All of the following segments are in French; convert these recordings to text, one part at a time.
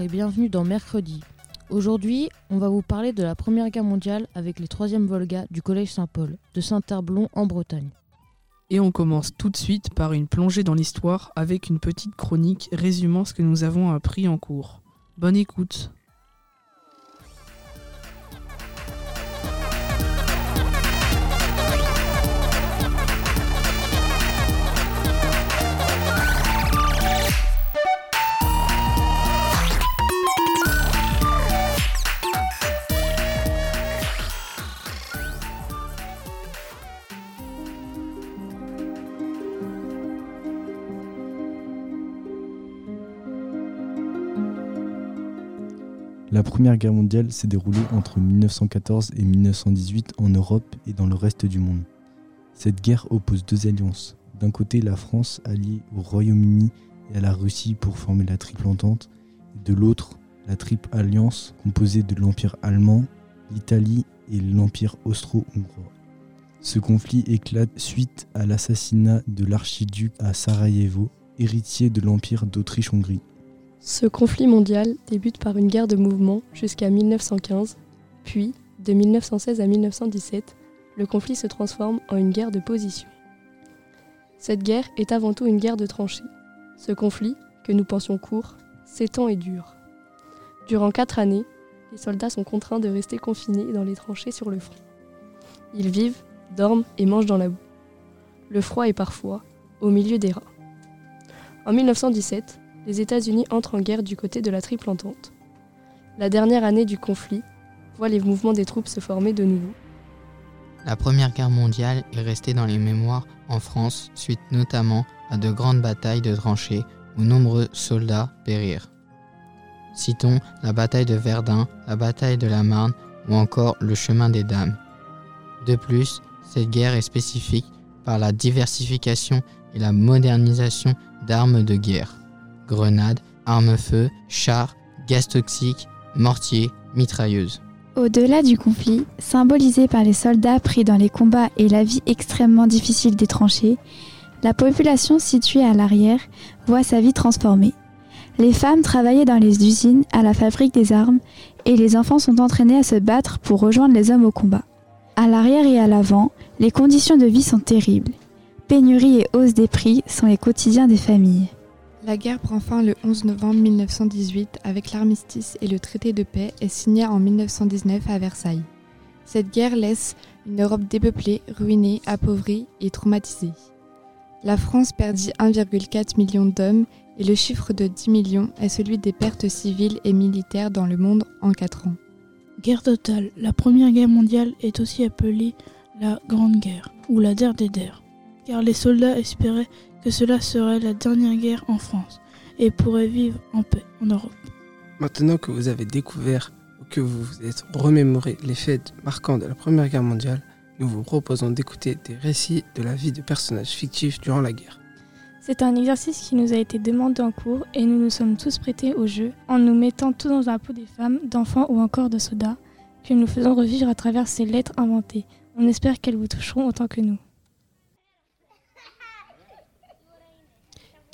Et bienvenue dans Mercredi. Aujourd'hui, on va vous parler de la Première Guerre mondiale avec les 3e Volga du Collège Saint-Paul de Saint-Herblon en Bretagne. Et on commence tout de suite par une plongée dans l'histoire avec une petite chronique résumant ce que nous avons appris en cours. Bonne écoute. La Première Guerre mondiale s'est déroulée entre 1914 et 1918 en Europe et dans le reste du monde. Cette guerre oppose deux alliances. D'un côté, la France alliée au Royaume-Uni et à la Russie pour former la Triple Entente, et de l'autre, la Triple Alliance composée de l'Empire allemand, l'Italie et l'Empire austro-hongrois. Ce conflit éclate suite à l'assassinat de l'archiduc à Sarajevo, héritier de l'Empire d'Autriche-Hongrie. Ce conflit mondial débute par une guerre de mouvement jusqu'à 1915, puis, de 1916 à 1917, le conflit se transforme en une guerre de position. Cette guerre est avant tout une guerre de tranchées. Ce conflit, que nous pensions court, s'étend et dure. Durant quatre années, les soldats sont contraints de rester confinés dans les tranchées sur le front. Ils vivent, dorment et mangent dans la boue. Le froid est parfois au milieu des rats. En 1917, les États-Unis entrent en guerre du côté de la Triple Entente. La dernière année du conflit voit les mouvements des troupes se former de nouveau. La Première Guerre mondiale est restée dans les mémoires en France suite notamment à de grandes batailles de tranchées où nombreux soldats périrent. Citons la bataille de Verdun, la bataille de la Marne ou encore le chemin des Dames. De plus, cette guerre est spécifique par la diversification et la modernisation d'armes de guerre grenades, armes-feu, chars, gaz toxiques, mortiers, mitrailleuses. Au-delà du conflit, symbolisé par les soldats pris dans les combats et la vie extrêmement difficile des tranchées, la population située à l'arrière voit sa vie transformée. Les femmes travaillaient dans les usines, à la fabrique des armes, et les enfants sont entraînés à se battre pour rejoindre les hommes au combat. À l'arrière et à l'avant, les conditions de vie sont terribles. Pénurie et hausse des prix sont les quotidiens des familles. La guerre prend fin le 11 novembre 1918 avec l'armistice et le traité de paix est signé en 1919 à Versailles. Cette guerre laisse une Europe dépeuplée, ruinée, appauvrie et traumatisée. La France perdit 1,4 million d'hommes et le chiffre de 10 millions est celui des pertes civiles et militaires dans le monde en 4 ans. Guerre totale. La Première Guerre mondiale est aussi appelée la Grande Guerre ou la Der des Der, car les soldats espéraient que cela serait la dernière guerre en France et pourrait vivre en paix en Europe. Maintenant que vous avez découvert ou que vous vous êtes remémoré les faits marquants de la Première Guerre mondiale, nous vous proposons d'écouter des récits de la vie de personnages fictifs durant la guerre. C'est un exercice qui nous a été demandé en cours et nous nous sommes tous prêtés au jeu en nous mettant tous dans la peau des femmes, d'enfants ou encore de soldats que nous faisons revivre à travers ces lettres inventées. On espère qu'elles vous toucheront autant que nous.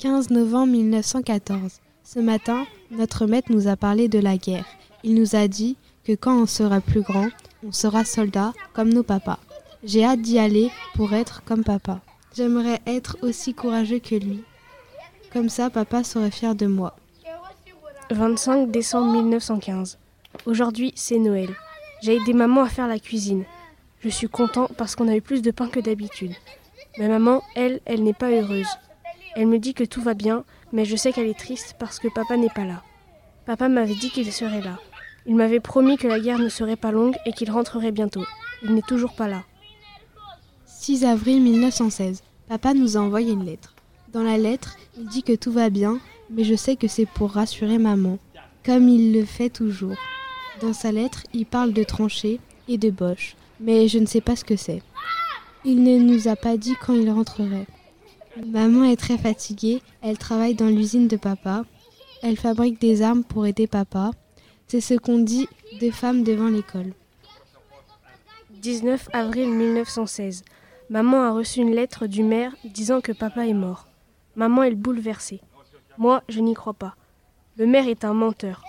15 novembre 1914. Ce matin, notre maître nous a parlé de la guerre. Il nous a dit que quand on sera plus grand, on sera soldat comme nos papas. J'ai hâte d'y aller pour être comme papa. J'aimerais être aussi courageux que lui. Comme ça, papa serait fier de moi. 25 décembre 1915. Aujourd'hui, c'est Noël. J'ai aidé maman à faire la cuisine. Je suis content parce qu'on a eu plus de pain que d'habitude. Mais maman, elle, elle n'est pas heureuse. Elle me dit que tout va bien, mais je sais qu'elle est triste parce que papa n'est pas là. Papa m'avait dit qu'il serait là. Il m'avait promis que la guerre ne serait pas longue et qu'il rentrerait bientôt. il n'est toujours pas là. 6 avril 1916. Papa nous a envoyé une lettre. Dans la lettre, il dit que tout va bien, mais je sais que c'est pour rassurer maman, comme il le fait toujours. Dans sa lettre, il parle de tranchées et de boches, mais je ne sais pas ce que c'est. Il ne nous a pas dit quand il rentrerait. Maman est très fatiguée, elle travaille dans l'usine de papa, elle fabrique des armes pour aider papa. C'est ce qu'on dit des femmes devant l'école. 19 avril 1916. Maman a reçu une lettre du maire disant que papa est mort. Maman est bouleversée. Moi, je n'y crois pas. Le maire est un menteur.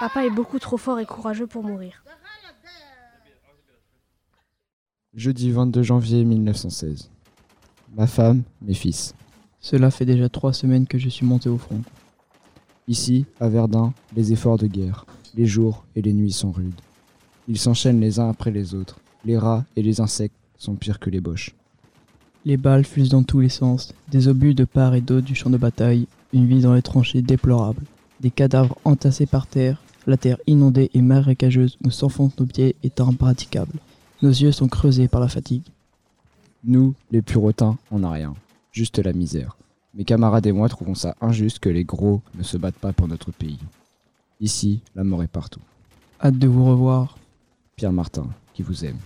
Papa est beaucoup trop fort et courageux pour mourir. Jeudi 22 janvier 1916. Ma femme, mes fils. Cela fait déjà trois semaines que je suis monté au front. Ici, à Verdun, les efforts de guerre, les jours et les nuits sont rudes. Ils s'enchaînent les uns après les autres. Les rats et les insectes sont pires que les boches. Les balles fusent dans tous les sens, des obus de part et d'autre du champ de bataille, une vie dans les tranchées déplorable, des cadavres entassés par terre, la terre inondée et marécageuse où s'enfoncent nos pieds est impraticable. Nos yeux sont creusés par la fatigue. Nous, les purotins, on n'a rien, juste la misère. Mes camarades et moi trouvons ça injuste que les gros ne se battent pas pour notre pays. Ici, la mort est partout. Hâte de vous revoir. Pierre Martin, qui vous aime.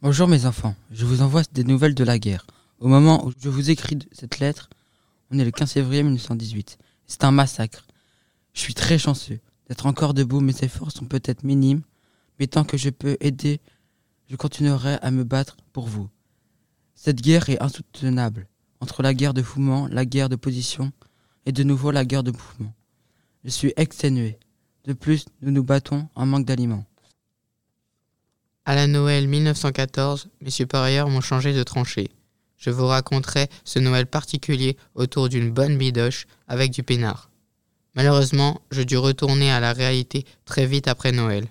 Bonjour mes enfants, je vous envoie des nouvelles de la guerre. Au moment où je vous écris cette lettre, on est le 15 février 1918. C'est un massacre. Je suis très chanceux d'être encore debout, mes efforts sont peut-être minimes, mais tant que je peux aider, je continuerai à me battre pour vous. Cette guerre est insoutenable. Entre la guerre de Fouman, la guerre de position et de nouveau la guerre de mouvement. Je suis exténué. De plus, nous nous battons en manque d'aliments. À la Noël 1914, mes supérieurs m'ont changé de tranchée. Je vous raconterai ce Noël particulier autour d'une bonne bidoche avec du peinard. Malheureusement, je dus retourner à la réalité très vite après Noël.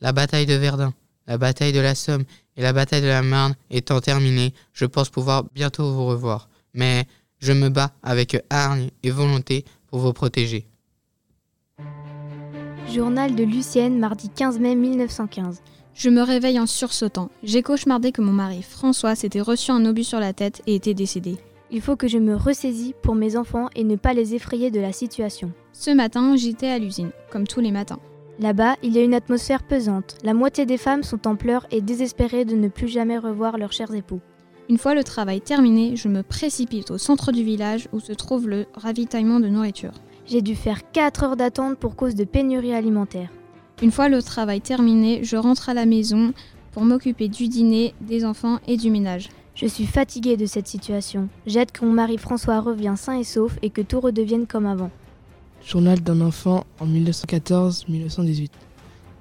La bataille de Verdun, la bataille de la Somme et la bataille de la Marne étant terminées, je pense pouvoir bientôt vous revoir. Mais je me bats avec hargne et volonté pour vous protéger. Journal de Lucienne, mardi 15 mai 1915. Je me réveille en sursautant. J'ai cauchemardé que mon mari, François, s'était reçu un obus sur la tête et était décédé. Il faut que je me ressaisis pour mes enfants et ne pas les effrayer de la situation. Ce matin, j'étais à l'usine, comme tous les matins. Là-bas, il y a une atmosphère pesante. La moitié des femmes sont en pleurs et désespérées de ne plus jamais revoir leurs chers époux. Une fois le travail terminé, je me précipite au centre du village où se trouve le ravitaillement de nourriture. J'ai dû faire 4 heures d'attente pour cause de pénurie alimentaire. Une fois le travail terminé, je rentre à la maison pour m'occuper du dîner, des enfants et du ménage. Je suis fatiguée de cette situation. J'aide que mon mari François revienne sain et sauf et que tout redevienne comme avant. Journal d'un enfant en 1914-1918.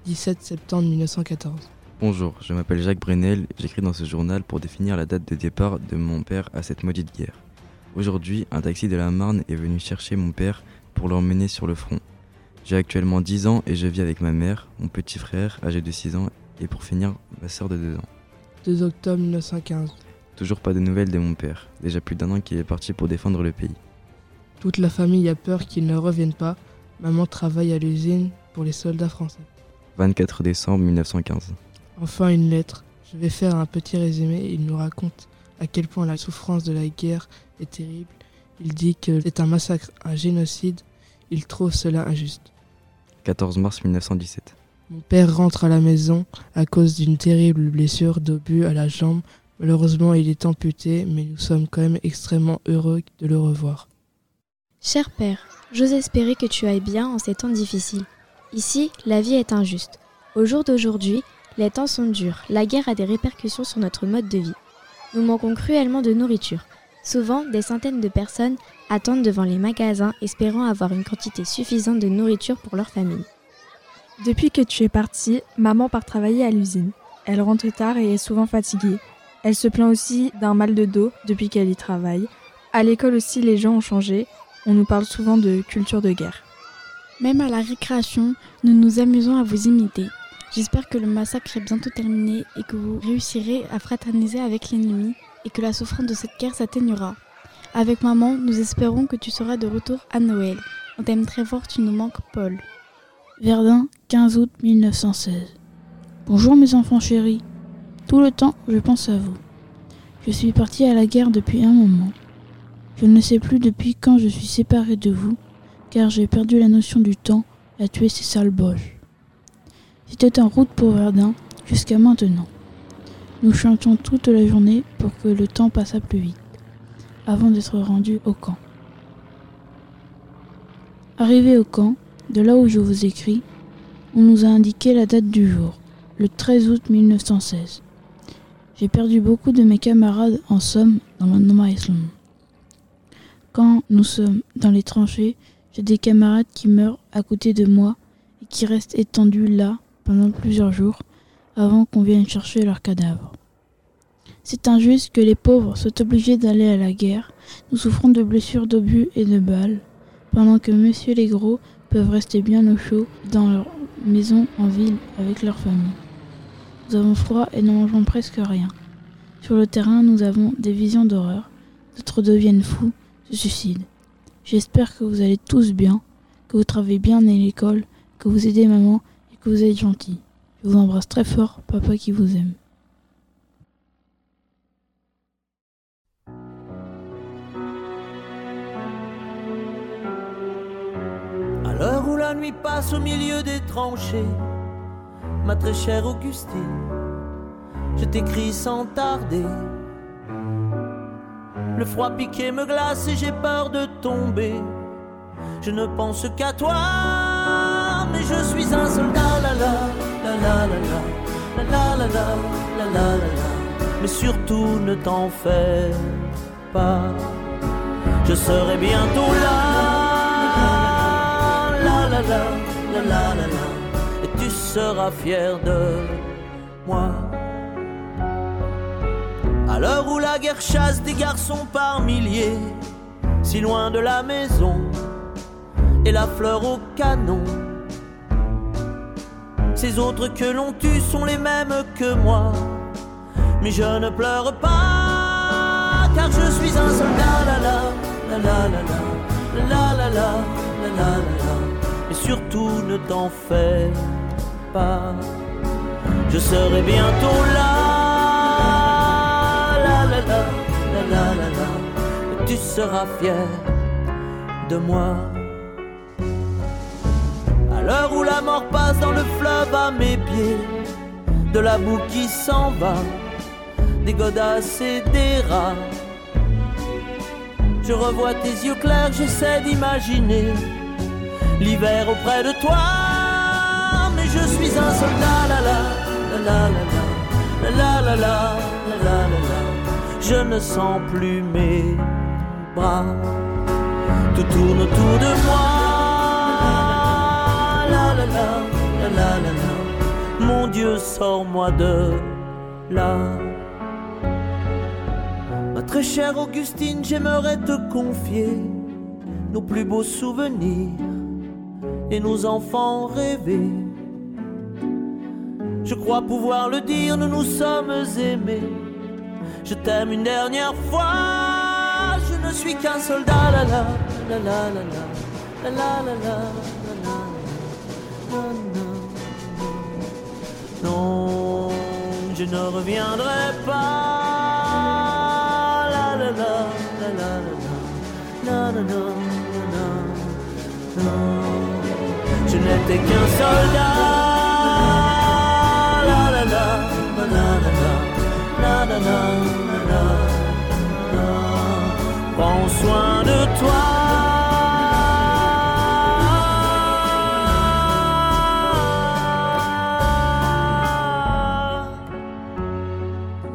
17 septembre 1914. Bonjour, je m'appelle Jacques Brunel. J'écris dans ce journal pour définir la date de départ de mon père à cette maudite guerre. Aujourd'hui, un taxi de la Marne est venu chercher mon père pour l'emmener sur le front. J'ai actuellement 10 ans et je vis avec ma mère, mon petit frère âgé de 6 ans et pour finir, ma soeur de 2 ans. 2 octobre 1915. Toujours pas de nouvelles de mon père. Déjà plus d'un an qu'il est parti pour défendre le pays. Toute la famille a peur qu'il ne revienne pas. Maman travaille à l'usine pour les soldats français. 24 décembre 1915. Enfin une lettre. Je vais faire un petit résumé. Il nous raconte à quel point la souffrance de la guerre est terrible. Il dit que c'est un massacre, un génocide. Il trouve cela injuste. 14 mars 1917. Mon père rentre à la maison à cause d'une terrible blessure d'obus à la jambe. Malheureusement, il est amputé, mais nous sommes quand même extrêmement heureux de le revoir. Cher père, j'ose espérer que tu ailles bien en ces temps difficiles. Ici, la vie est injuste. Au jour d'aujourd'hui, les temps sont durs. La guerre a des répercussions sur notre mode de vie. Nous manquons cruellement de nourriture. Souvent, des centaines de personnes attendent devant les magasins espérant avoir une quantité suffisante de nourriture pour leur famille. Depuis que tu es parti, maman part travailler à l'usine. Elle rentre tard et est souvent fatiguée. Elle se plaint aussi d'un mal de dos depuis qu'elle y travaille. À l'école aussi, les gens ont changé. On nous parle souvent de culture de guerre. Même à la récréation, nous nous amusons à vous imiter. J'espère que le massacre est bientôt terminé et que vous réussirez à fraterniser avec l'ennemi et que la souffrance de cette guerre s'atténuera. Avec maman, nous espérons que tu seras de retour à Noël. On t'aime très fort, tu nous manques, Paul. Verdun, 15 août 1916. Bonjour mes enfants chéris. Tout le temps, je pense à vous. Je suis parti à la guerre depuis un moment. Je ne sais plus depuis quand je suis séparé de vous, car j'ai perdu la notion du temps à tuer ces sales boches. J'étais en route pour Verdun jusqu'à maintenant. Nous chantions toute la journée pour que le temps passât plus vite, avant d'être rendus au camp. Arrivé au camp, de là où je vous écris, on nous a indiqué la date du jour, le 13 août 1916. J'ai perdu beaucoup de mes camarades en Somme, dans le Nord-Island. Quand nous sommes dans les tranchées, j'ai des camarades qui meurent à côté de moi et qui restent étendus là pendant plusieurs jours avant qu'on vienne chercher leurs cadavres. C'est injuste que les pauvres soient obligés d'aller à la guerre. Nous souffrons de blessures d'obus et de balles, pendant que messieurs les gros peuvent rester bien au chaud dans leur maison en ville avec leur famille. Nous avons froid et ne mangeons presque rien. Sur le terrain, nous avons des visions d'horreur. D'autres deviennent fous, se suicident. J'espère que vous allez tous bien, que vous travaillez bien à l'école, que vous aidez maman et que vous êtes gentils. Je vous embrasse très fort, papa qui vous aime. À l'heure où la nuit passe au milieu des tranchées, ma très chère Augustine, je t'écris sans tarder. Le froid piqué me glace et j'ai peur de tomber. Je ne pense qu'à toi, mais je suis un soldat, la la, la la la la. Mais surtout ne t'en fais pas, je serai bientôt là, la la la, et tu seras fier de moi. À l'heure où la guerre chasse des garçons par milliers, si loin de la maison, et la fleur au canon. Ces autres que l'on tue sont les mêmes que moi, mais je ne pleure pas, car je suis un soldat, la la, la la la la, la la la la, la mais surtout ne t'en fais pas, je serai bientôt là tu seras fier de moi. À l'heure où la mort passe dans le fleuve à mes pieds, de la boue qui s'en va, des godasses et des rats. Je revois tes yeux clairs, j'essaie d'imaginer l'hiver auprès de toi. Mais je suis un soldat, la la je ne sens plus mes bras. Tout tourne autour de moi. La la la, la la la. Mon Dieu, sors-moi de là. Ma très chère Augustine, j'aimerais te confier nos plus beaux souvenirs et nos enfants rêvés. Je crois pouvoir le dire, nous nous sommes aimés je t'aime une dernière fois. Je ne suis qu'un soldat, la la la la la la la la la Non, je ne reviendrai pas. La la la la la la la je n'étais qu'un soldat. Prends soin de toi.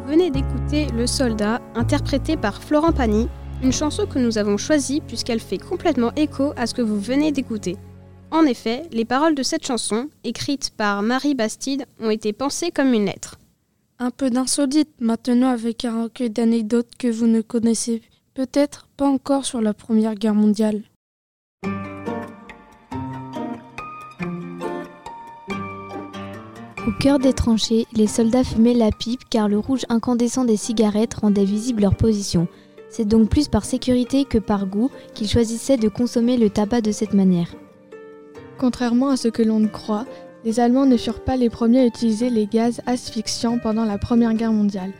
Venez d'écouter Le Soldat, interprété par Florent Pagny, une chanson que nous avons choisie puisqu'elle fait complètement écho à ce que vous venez d'écouter. En effet, les paroles de cette chanson, écrites par Marie Bastide, ont été pensées comme une lettre. Un peu d'insolite maintenant avec un recueil d'anecdotes que vous ne connaissez peut-être pas encore sur la Première Guerre mondiale. Au cœur des tranchées, les soldats fumaient la pipe car le rouge incandescent des cigarettes rendait visible leur position. C'est donc plus par sécurité que par goût qu'ils choisissaient de consommer le tabac de cette manière. Contrairement à ce que l'on ne croit, Les Allemands ne furent pas les premiers à utiliser les gaz asphyxiants pendant la Première Guerre mondiale.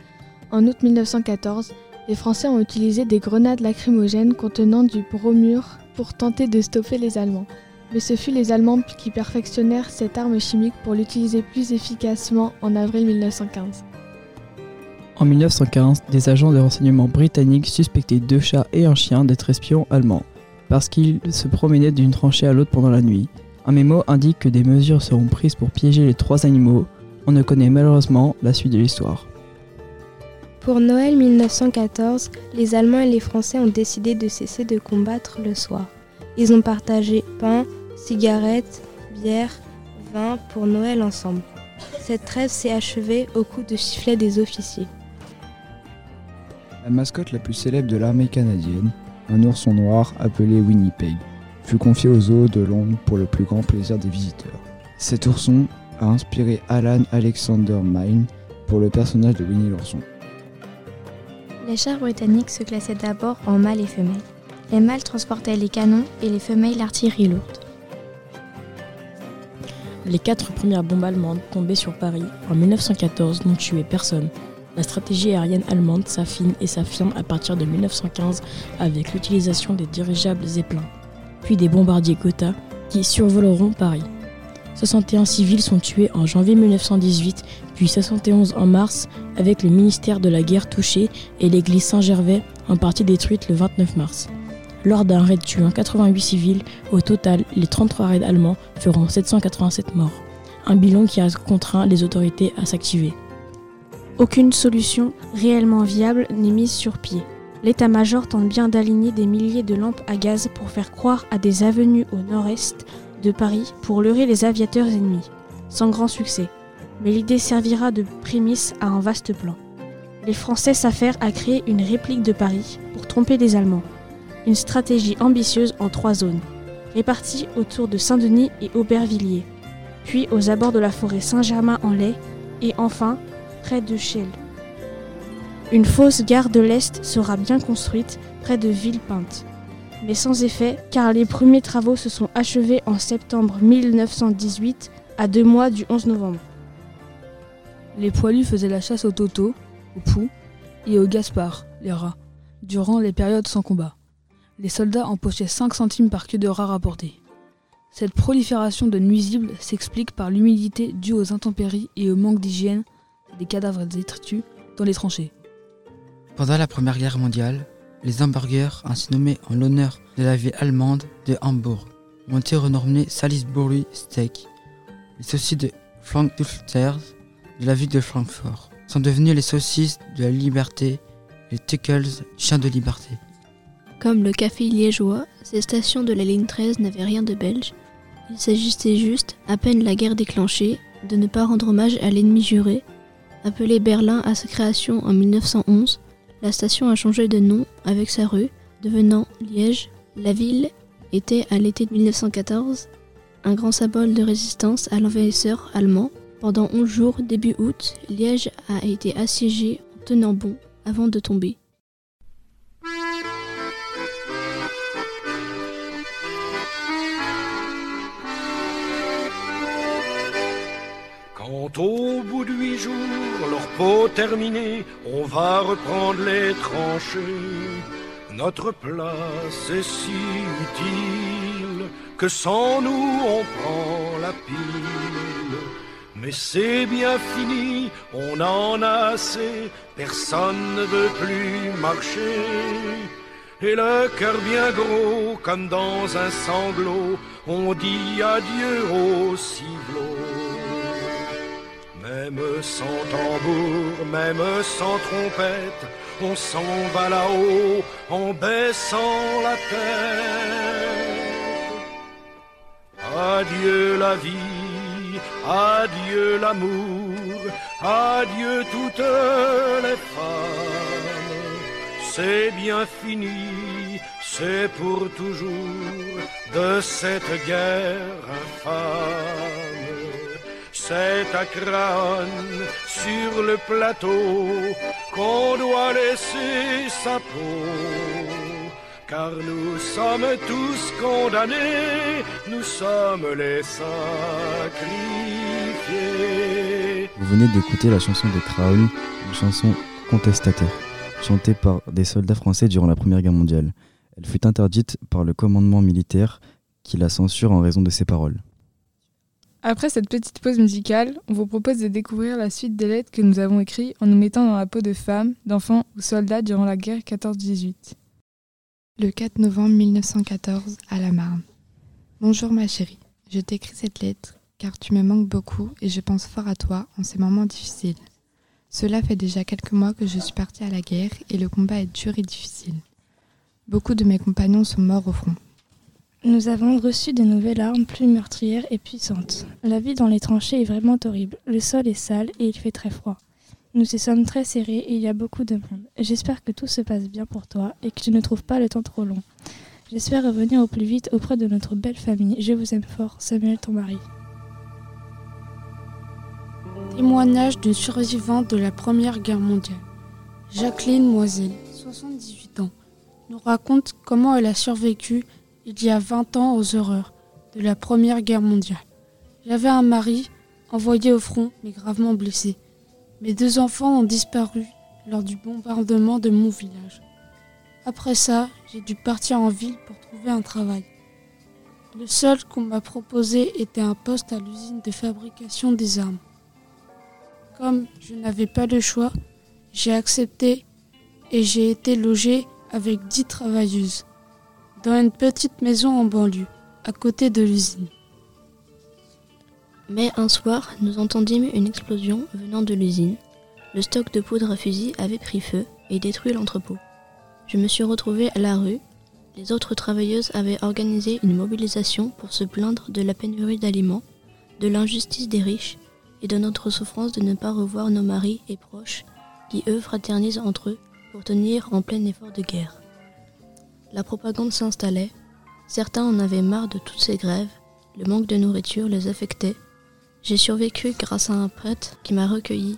En août 1914, les Français ont utilisé des grenades lacrymogènes contenant du bromure pour tenter de stopper les Allemands. Mais ce fut les Allemands qui perfectionnèrent cette arme chimique pour l'utiliser plus efficacement en avril 1915. En 1915, des agents de renseignement britanniques suspectaient deux chats et un chien d'être espions allemands, parce qu'ils se promenaient d'une tranchée à l'autre pendant la nuit. Un mémo indique que des mesures seront prises pour piéger les trois animaux. On ne connaît malheureusement la suite de l'histoire. Pour Noël 1914, les Allemands et les Français ont décidé de cesser de combattre le soir. Ils ont partagé pain, cigarettes, bière, vin pour Noël ensemble. Cette trêve s'est achevée au coup de sifflet des officiers. La mascotte la plus célèbre de l'armée canadienne, un ourson noir appelé Winnipeg, fut confié aux zoo de Londres pour le plus grand plaisir des visiteurs. Cet ourson a inspiré Alan Alexander Mine pour le personnage de Winnie l'ourson. Les chars britanniques se classaient d'abord en mâles et femelles. Les mâles transportaient les canons et les femelles l'artillerie lourde. Les quatre premières bombes allemandes tombées sur Paris en 1914 n'ont tué personne. La stratégie aérienne allemande s'affine et s'affirme à partir de 1915 avec l'utilisation des dirigeables Zeppelin, puis des bombardiers Gotha qui survoleront Paris. 61 civils sont tués en janvier 1918, puis 71 en mars, avec le ministère de la Guerre touché et l'église Saint-Gervais en partie détruite le 29 mars. Lors d'un raid tuant 88 civils, au total, les 33 raids allemands feront 787 morts. Un bilan qui a contraint les autorités à s'activer. Aucune solution réellement viable n'est mise sur pied. L'état-major tente bien d'aligner des milliers de lampes à gaz pour faire croire à des avenues au nord-est de Paris pour leurrer les aviateurs ennemis, sans grand succès. Mais l'idée servira de prémisse à un vaste plan. Les Français s'affairent à créer une réplique de Paris pour tromper les Allemands. Une stratégie ambitieuse en trois zones, réparties autour de Saint-Denis et Aubervilliers, puis aux abords de la forêt Saint-Germain-en-Laye et enfin près de Chelles. Une fausse gare de l'Est sera bien construite près de Villepinte, mais sans effet car les premiers travaux se sont achevés en septembre 1918 à deux mois du 11 novembre. Les poilus faisaient la chasse aux totaux, aux poux et aux gaspard, les rats, durant les périodes sans combat. Les soldats empochaient 5 centimes par queue de rat rapporté. Cette prolifération de nuisibles s'explique par l'humidité due aux intempéries et au manque d'hygiène des cadavres détritus dans les tranchées. Pendant la Première Guerre mondiale, les hamburgers, ainsi nommés en l'honneur de la ville allemande de Hambourg, ont été renommés Salisbury Steak. Les saucisses de Frankfurter de la ville de Francfort sont devenues les saucisses de la liberté, les Tuckles, chiens de liberté. Comme le café liégeois, ces stations de la ligne 13 n'avaient rien de belge. Il s'agissait juste, à peine la guerre déclenchée, de ne pas rendre hommage à l'ennemi juré. Appelée Berlin à sa création en 1911, la station a changé de nom avec sa rue, devenant Liège. La ville était, à l'été de 1914, un grand symbole de résistance à l'envahisseur allemand. Pendant 11 jours, début août, Liège a été assiégée en tenant bon avant de tomber. Au bout de huit jours, leur peau terminée, on va reprendre les tranchées. Notre place est si utile que sans nous on prend la pile. Mais c'est bien fini, on en a assez, personne ne veut plus marcher. Et le cœur bien gros, comme dans un sanglot, on dit adieu au ciblot. Même sans tambour, même sans trompette, on s'en va là-haut en baissant la tête. Adieu la vie, adieu l'amour, adieu toutes les femmes. C'est bien fini, c'est pour toujours de cette guerre infâme. C'est à Craonne, sur le plateau, qu'on doit laisser sa peau. car nous sommes tous condamnés, nous sommes les sacrifiés. Vous venez d'écouter la chanson de Crown, une chanson contestataire, chantée par des soldats français durant la Première Guerre mondiale. Elle fut interdite par le commandement militaire qui la censure en raison de ses paroles. Après cette petite pause musicale, on vous propose de découvrir la suite des lettres que nous avons écrites en nous mettant dans la peau de femmes, d'enfants ou soldats durant la guerre 14-18. Le 4 novembre 1914, à la Marne. Bonjour ma chérie, je t'écris cette lettre car tu me manques beaucoup et je pense fort à toi en ces moments difficiles. Cela fait déjà quelques mois que je suis partie à la guerre et le combat est dur et difficile. Beaucoup de mes compagnons sont morts au front. Nous avons reçu des nouvelles armes plus meurtrières et puissantes. La vie dans les tranchées est vraiment horrible. Le sol est sale et il fait très froid. Nous y sommes très serrés et il y a beaucoup de monde. J'espère que tout se passe bien pour toi et que tu ne trouves pas le temps trop long. J'espère revenir au plus vite auprès de notre belle famille. Je vous aime fort, Samuel, ton mari. Témoignage d'une survivante de la Première Guerre mondiale. Jacqueline Moiselle, 78 ans, nous raconte comment elle a survécu il y a 20 ans aux horreurs de la Première Guerre mondiale. J'avais un mari envoyé au front mais gravement blessé. Mes deux enfants ont disparu lors du bombardement de mon village. Après ça, j'ai dû partir en ville pour trouver un travail. Le seul qu'on m'a proposé était un poste à l'usine de fabrication des armes. Comme je n'avais pas le choix, j'ai accepté et j'ai été logée avec dix travailleuses dans une petite maison en banlieue, à côté de l'usine. Mais un soir, nous entendîmes une explosion venant de l'usine. Le stock de poudre à fusil avait pris feu et détruit l'entrepôt. Je me suis retrouvée à la rue. Les autres travailleuses avaient organisé une mobilisation pour se plaindre de la pénurie d'aliments, de l'injustice des riches et de notre souffrance de ne pas revoir nos maris et proches qui, eux, fraternisent entre eux pour tenir en plein effort de guerre. La propagande s'installait. Certains en avaient marre de toutes ces grèves. Le manque de nourriture les affectait. J'ai survécu grâce à un prêtre qui m'a recueilli.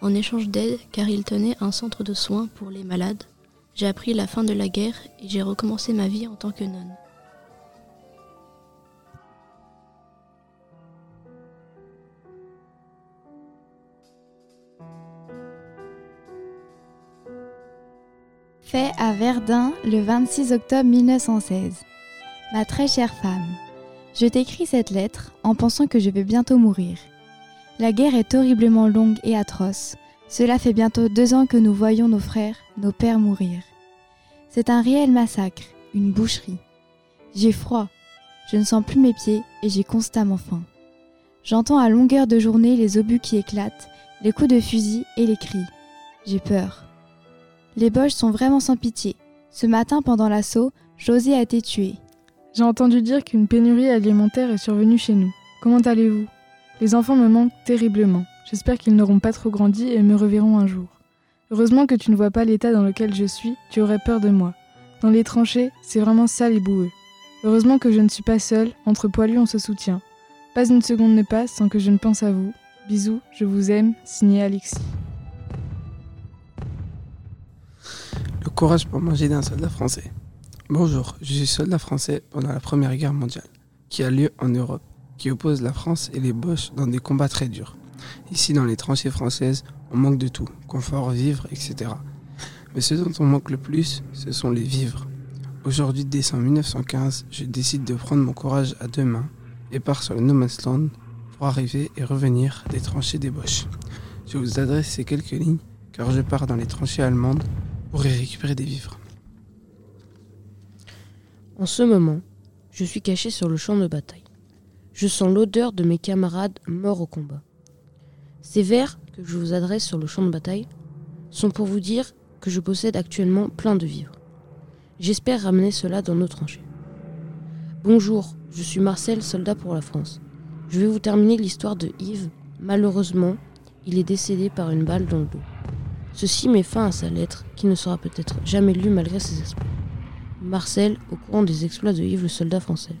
En échange d'aide, car il tenait un centre de soins pour les malades, j'ai appris la fin de la guerre et j'ai recommencé ma vie en tant que nonne. Fait à Verdun le 26 octobre 1916. Ma très chère femme, je t'écris cette lettre en pensant que je vais bientôt mourir. La guerre est horriblement longue et atroce. Cela fait bientôt deux ans que nous voyons nos frères, nos pères mourir. C'est un réel massacre, une boucherie. J'ai froid, je ne sens plus mes pieds et j'ai constamment faim. J'entends à longueur de journée les obus qui éclatent, les coups de fusil et les cris. J'ai peur. Les Boches sont vraiment sans pitié. Ce matin, pendant l'assaut, José a été tué. J'ai entendu dire qu'une pénurie alimentaire est survenue chez nous. Comment allez-vous? Les enfants me manquent terriblement. J'espère qu'ils n'auront pas trop grandi et me reverront un jour. Heureusement que tu ne vois pas l'état dans lequel je suis, tu aurais peur de moi. Dans les tranchées, c'est vraiment sale et boueux. Heureusement que je ne suis pas seule, entre poilus on se soutient. Pas une seconde ne passe sans que je ne pense à vous. Bisous, je vous aime, signé Alexis. Courage pour manger d'un soldat français. Bonjour, je suis soldat français pendant la Première Guerre mondiale, qui a lieu en Europe, qui oppose la France et les Boches dans des combats très durs. Ici, dans les tranchées françaises, on manque de tout, confort, vivre, etc. Mais ce dont on manque le plus, ce sont les vivres. Aujourd'hui, décembre 1915, je décide de prendre mon courage à deux mains et pars sur le No Man's Land pour arriver et revenir des tranchées des Boches. Je vous adresse ces quelques lignes car je pars dans les tranchées allemandes pour récupérer des vivres. En ce moment, je suis caché sur le champ de bataille. Je sens l'odeur de mes camarades morts au combat. Ces vers que je vous adresse sur le champ de bataille sont pour vous dire que je possède actuellement plein de vivres. J'espère ramener cela dans nos tranchées. Bonjour, je suis Marcel, soldat pour la France. Je vais vous terminer l'histoire de Yves. Malheureusement, il est décédé par une balle dans le dos. Ceci met fin à sa lettre, qui ne sera peut-être jamais lue malgré ses espoirs. Marcel, au courant des exploits de Yves le soldat français.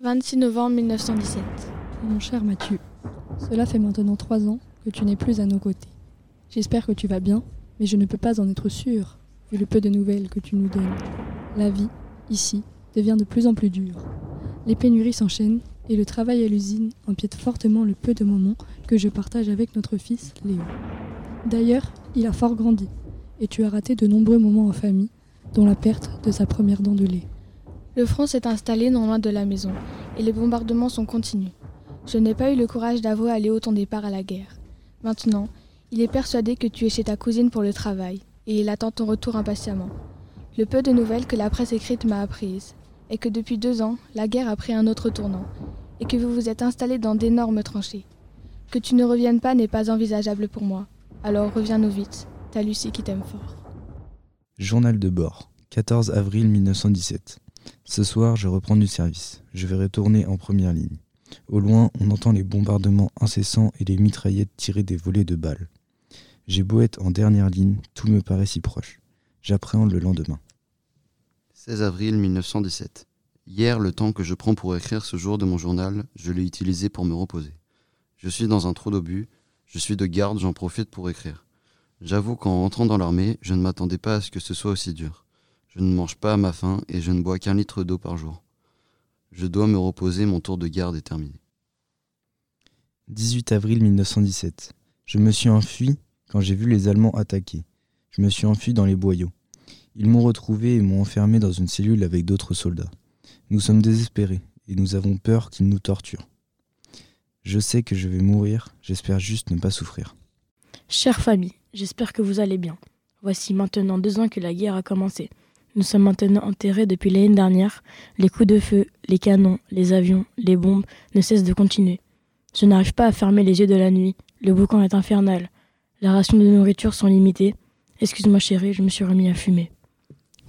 26 novembre 1917. Mon cher Mathieu, cela fait maintenant trois ans que tu n'es plus à nos côtés. J'espère que tu vas bien, mais je ne peux pas en être sûr, vu le peu de nouvelles que tu nous donnes. La vie, ici, devient de plus en plus dure. Les pénuries s'enchaînent et le travail à l'usine empiète fortement le peu de moments que je partage avec notre fils Léo. D'ailleurs, il a fort grandi et tu as raté de nombreux moments en famille, dont la perte de sa première dent de lait. Le front s'est installé non loin de la maison et les bombardements sont continus. Je n'ai pas eu le courage d'avouer à Léo ton départ à la guerre. Maintenant, il est persuadé que tu es chez ta cousine pour le travail et il attend ton retour impatiemment. Le peu de nouvelles que la presse écrite m'a apprises est que depuis deux ans, la guerre a pris un autre tournant et que vous vous êtes installé dans d'énormes tranchées. Que tu ne reviennes pas n'est pas envisageable pour moi. Alors reviens-nous vite. Ta Lucie qui t'aime fort. Journal de bord, 14 avril 1917. Ce soir, je reprends du service. Je vais retourner en première ligne. Au loin, on entend les bombardements incessants et les mitraillettes tirer des volets de balles. J'ai beau être en dernière ligne, tout me paraît si proche. J'appréhende le lendemain. 16 avril 1917. Hier, le temps que je prends pour écrire ce jour de mon journal, je l'ai utilisé pour me reposer. Je suis dans un trou d'obus, je suis de garde, j'en profite pour écrire. J'avoue qu'en rentrant dans l'armée, je ne m'attendais pas à ce que ce soit aussi dur. Je ne mange pas à ma faim et je ne bois qu'un litre d'eau par jour. Je dois me reposer, mon tour de garde est terminé. 18 avril 1917. Je me suis enfui quand j'ai vu les Allemands attaquer. Je me suis enfui dans les boyaux. Ils m'ont retrouvé et m'ont enfermé dans une cellule avec d'autres soldats. Nous sommes désespérés et nous avons peur qu'ils nous torturent. Je sais que je vais mourir, j'espère juste ne pas souffrir. Chère famille, j'espère que vous allez bien. Voici maintenant deux ans que la guerre a commencé. Nous sommes maintenant enterrés depuis l'année dernière. Les coups de feu, les canons, les avions, les bombes ne cessent de continuer. Je n'arrive pas à fermer les yeux de la nuit. Le boucan est infernal. Les rations de nourriture sont limitées. Excuse-moi chérie, je me suis remis à fumer.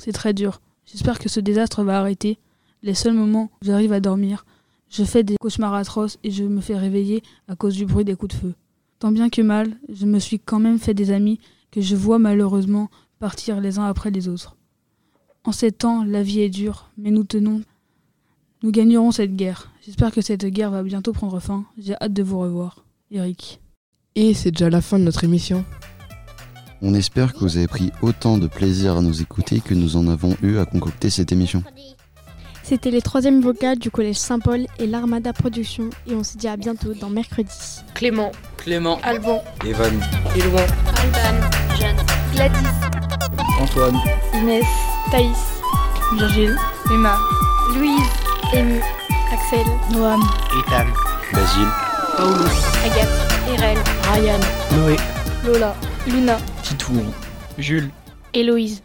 C'est très dur. J'espère que ce désastre va arrêter. Les seuls moments où j'arrive à dormir, je fais des cauchemars atroces et je me fais réveiller à cause du bruit des coups de feu. Tant bien que mal, je me suis quand même fait des amis que je vois malheureusement partir les uns après les autres. En ces temps, la vie est dure, mais nous tenons. Nous gagnerons cette guerre. J'espère que cette guerre va bientôt prendre fin. J'ai hâte de vous revoir. Eric. Et c'est déjà la fin de notre émission. On espère que vous avez pris autant de plaisir à nous écouter que nous en avons eu à concocter cette émission. C'était les troisièmes vocales du collège Saint-Paul et l'Armada Production. Et on se dit à bientôt dans mercredi. Clément, Clément, Alban, Evan, Éloi, Alban, Jeanne, Gladys, Antoine, Inès, Thaïs, Virgile, Emma, Louise, Amy, Axel, Noam, Ethan, Basile, Paolo, Agathe, Irel, Ryan, Noé, Lola, Luna, Titour, Jules, Héloïse.